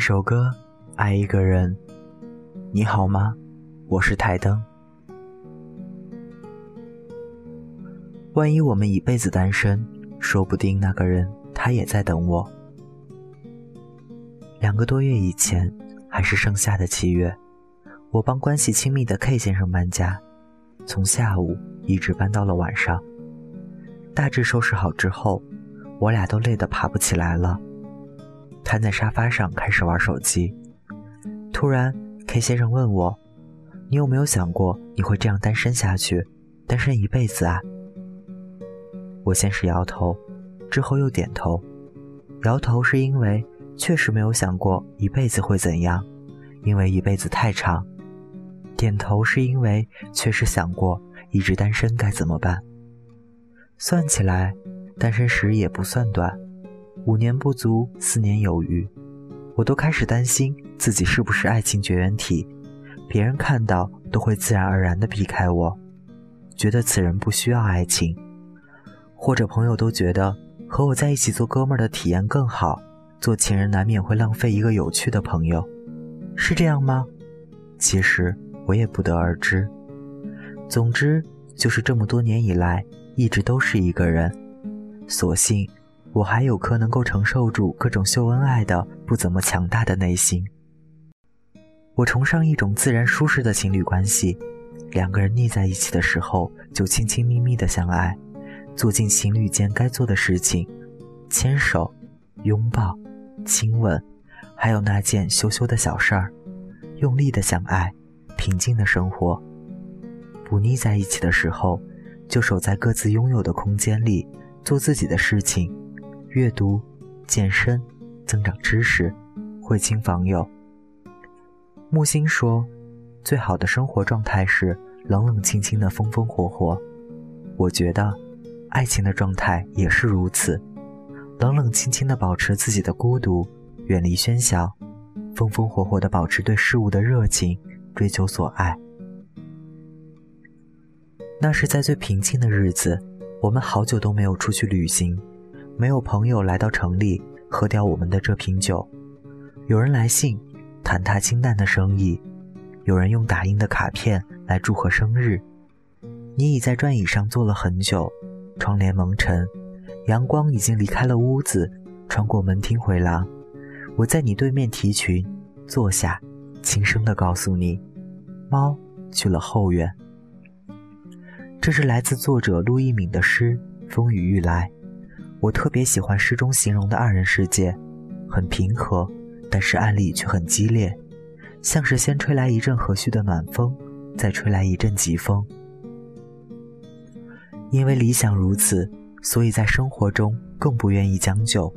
一首歌，爱一个人。你好吗？我是台灯。万一我们一辈子单身，说不定那个人他也在等我。两个多月以前，还是盛夏的七月，我帮关系亲密的 K 先生搬家，从下午一直搬到了晚上。大致收拾好之后，我俩都累得爬不起来了，瘫在沙发上开始玩手机。突然，K 先生问我：“你有没有想过你会这样单身下去，单身一辈子啊？”我先是摇头，之后又点头。摇头是因为。确实没有想过一辈子会怎样，因为一辈子太长。点头是因为确实想过一直单身该怎么办。算起来，单身时也不算短，五年不足，四年有余。我都开始担心自己是不是爱情绝缘体，别人看到都会自然而然的避开我，觉得此人不需要爱情，或者朋友都觉得和我在一起做哥们儿的体验更好。做情人难免会浪费一个有趣的朋友，是这样吗？其实我也不得而知。总之，就是这么多年以来，一直都是一个人。所幸，我还有颗能够承受住各种秀恩爱的不怎么强大的内心。我崇尚一种自然舒适的情侣关系，两个人腻在一起的时候，就亲亲密密的相爱，做尽情侣间该做的事情，牵手，拥抱。亲吻，还有那件羞羞的小事儿，用力的相爱，平静的生活。不腻在一起的时候，就守在各自拥有的空间里，做自己的事情，阅读、健身、增长知识、会亲访友。木星说，最好的生活状态是冷冷清清的风风火火。我觉得，爱情的状态也是如此。冷冷清清的保持自己的孤独，远离喧嚣，风风火火的保持对事物的热情，追求所爱。那是在最平静的日子，我们好久都没有出去旅行，没有朋友来到城里喝掉我们的这瓶酒。有人来信，谈他清淡的生意；有人用打印的卡片来祝贺生日。你已在转椅上坐了很久，窗帘蒙尘。阳光已经离开了屋子，穿过门厅回廊。我在你对面提裙，坐下，轻声地告诉你：猫去了后院。这是来自作者陆一敏的诗《风雨欲来》。我特别喜欢诗中形容的二人世界，很平和，但是暗里却很激烈，像是先吹来一阵和煦的暖风，再吹来一阵疾风。因为理想如此。所以在生活中更不愿意将就，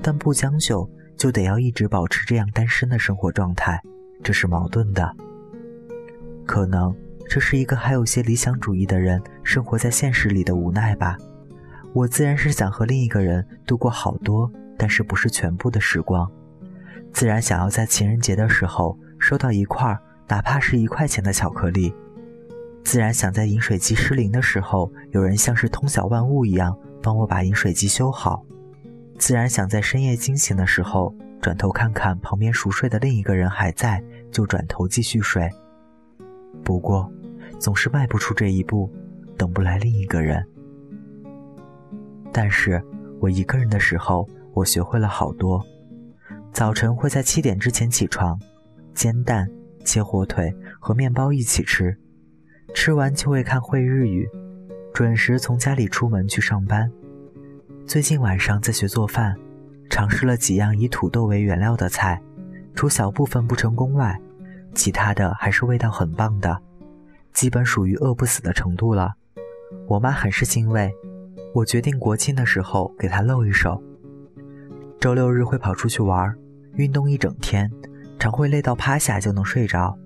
但不将就就得要一直保持这样单身的生活状态，这是矛盾的。可能这是一个还有些理想主义的人生活在现实里的无奈吧。我自然是想和另一个人度过好多，但是不是全部的时光，自然想要在情人节的时候收到一块哪怕是一块钱的巧克力。自然想在饮水机失灵的时候，有人像是通晓万物一样帮我把饮水机修好；自然想在深夜惊醒的时候，转头看看旁边熟睡的另一个人还在，就转头继续睡。不过，总是迈不出这一步，等不来另一个人。但是我一个人的时候，我学会了好多。早晨会在七点之前起床，煎蛋、切火腿和面包一起吃。吃完就会看会日语，准时从家里出门去上班。最近晚上在学做饭，尝试了几样以土豆为原料的菜，除小部分不成功外，其他的还是味道很棒的，基本属于饿不死的程度了。我妈很是欣慰，我决定国庆的时候给他露一手。周六日会跑出去玩，运动一整天，常会累到趴下就能睡着。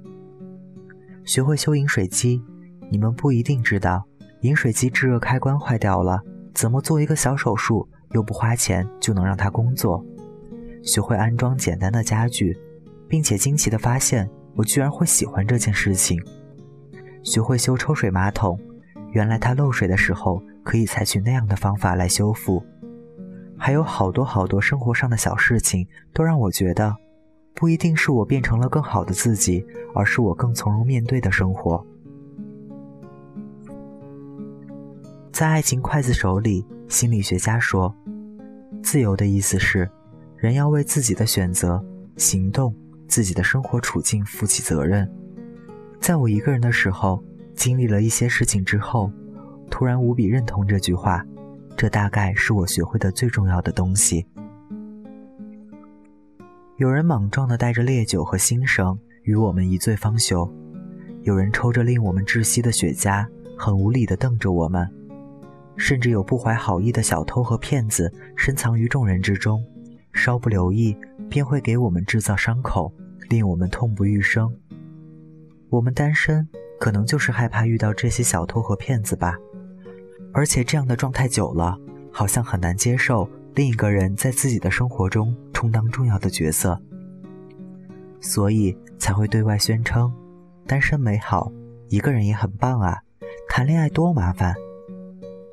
学会修饮水机。你们不一定知道，饮水机制热开关坏掉了，怎么做一个小手术又不花钱就能让它工作？学会安装简单的家具，并且惊奇地发现我居然会喜欢这件事情。学会修抽水马桶，原来它漏水的时候可以采取那样的方法来修复。还有好多好多生活上的小事情，都让我觉得不一定是我变成了更好的自己，而是我更从容面对的生活。在爱情刽子手里，心理学家说，自由的意思是，人要为自己的选择、行动、自己的生活处境负起责任。在我一个人的时候，经历了一些事情之后，突然无比认同这句话，这大概是我学会的最重要的东西。有人莽撞的带着烈酒和心声与我们一醉方休，有人抽着令我们窒息的雪茄，很无理的瞪着我们。甚至有不怀好意的小偷和骗子深藏于众人之中，稍不留意便会给我们制造伤口，令我们痛不欲生。我们单身，可能就是害怕遇到这些小偷和骗子吧。而且这样的状态久了，好像很难接受另一个人在自己的生活中充当重要的角色，所以才会对外宣称单身美好，一个人也很棒啊，谈恋爱多麻烦。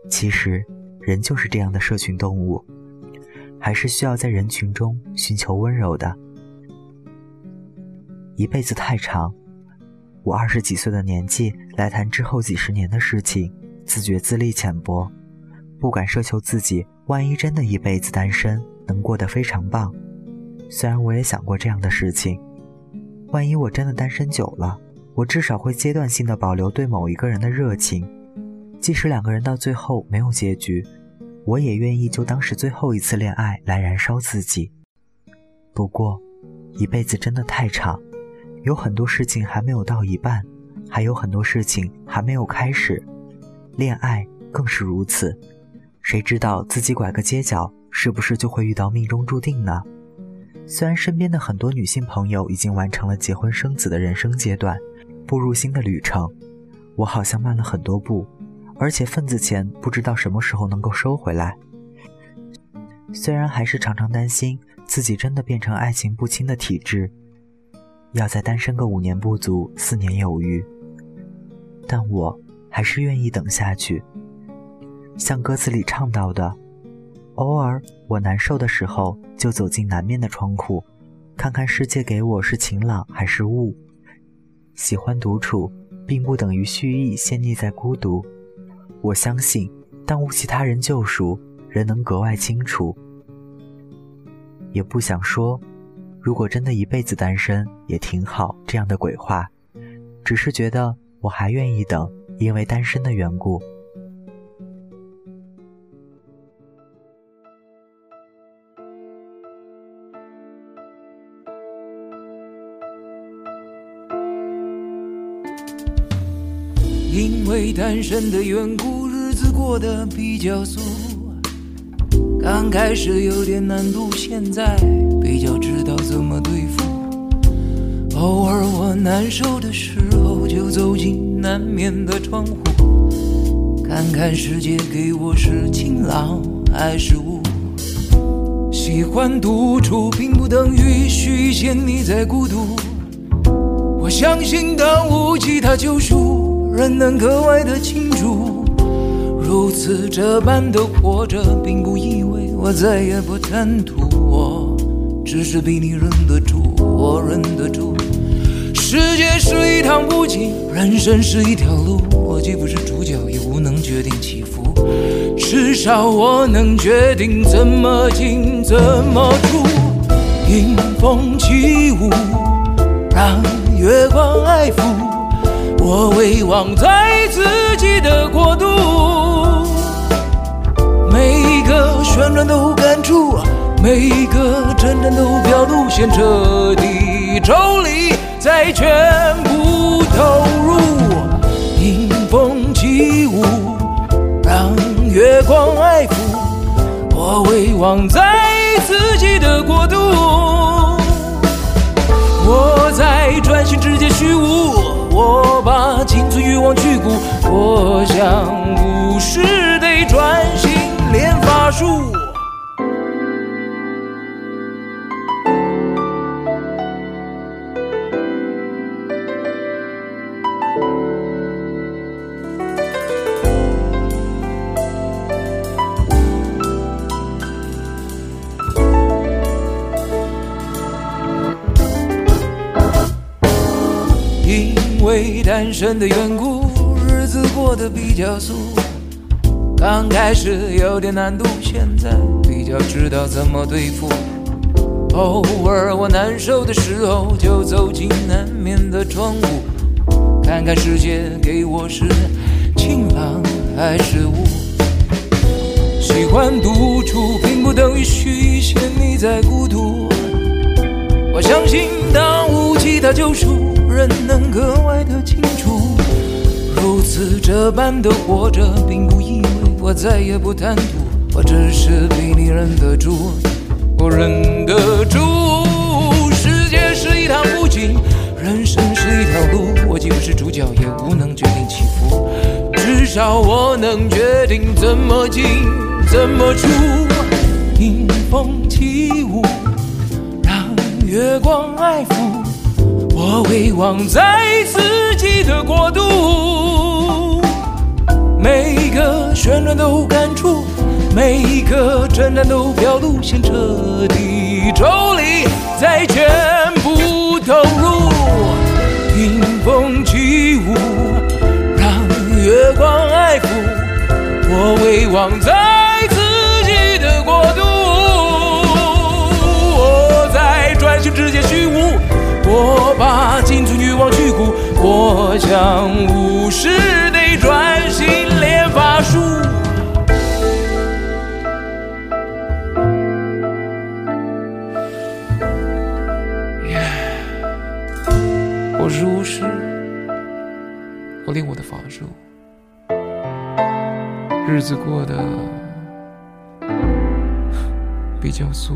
其实，人就是这样的社群动物，还是需要在人群中寻求温柔的。一辈子太长，我二十几岁的年纪来谈之后几十年的事情，自觉资历浅薄，不敢奢求自己万一真的一辈子单身能过得非常棒。虽然我也想过这样的事情，万一我真的单身久了，我至少会阶段性的保留对某一个人的热情。即使两个人到最后没有结局，我也愿意就当是最后一次恋爱来燃烧自己。不过，一辈子真的太长，有很多事情还没有到一半，还有很多事情还没有开始。恋爱更是如此，谁知道自己拐个街角，是不是就会遇到命中注定呢？虽然身边的很多女性朋友已经完成了结婚生子的人生阶段，步入新的旅程，我好像慢了很多步。而且份子钱不知道什么时候能够收回来。虽然还是常常担心自己真的变成爱情不清的体质，要再单身个五年不足，四年有余，但我还是愿意等下去。像歌词里唱到的：“偶尔我难受的时候，就走进南面的窗户，看看世界给我是晴朗还是雾。喜欢独处，并不等于蓄意陷溺在孤独。”我相信，当无其他人救赎，人能格外清楚。也不想说，如果真的一辈子单身也挺好这样的鬼话，只是觉得我还愿意等，因为单身的缘故。因为单身的缘故，日子过得比较俗。刚开始有点难度，现在比较知道怎么对付。偶尔我难受的时候，就走进难免的窗户，看看世界给我是晴朗还是雾。喜欢独处，并不等于虚陷你在孤独。我相信，当无其他救赎。人能格外的清楚，如此这般的活着，并不意味我再也不贪图。我只是比你忍得住，我忍得住。世界是一趟不景，人生是一条路，我既不是主角，也无能决定起伏。至少我能决定怎么进，怎么出。迎风起舞，让月光爱抚。我遗忘在自己的国度，每一个旋转都感触，每一个真正都表露，先彻底抽离，再全部投入。迎风起舞，让月光爱抚。我遗忘在自己的国度，我在专心直接虚无。我把仅存欲望去骨，我想不是得专心练法术。因为单身的缘故日子过得比较俗刚开始有点难度现在比较知道怎么对付。偶尔我难受的时候就走进难免的窗户看看世界给我是晴朗还是雾。喜欢独处，并不等于虚显你在孤独。我相信，当无其他救赎，人能格外的清楚。如此这般的活着，并不意味我再也不贪图，我只是比你忍得住。我忍得住，世界是一趟风景，人生是一条路，既不是主角，也无能决定起伏，至少我能决定怎么进，怎么出。迎风起舞，让月光爱抚，我回望在自己的国度，每一个旋转都感触。每一个震颤都表露，先彻底抽离，再全部投入。回望在自己的国度。我在专心直接虚无，我把仅存欲望去除，我将无视地专心练法术。我是巫师，我练我的法术，日子过得比较素。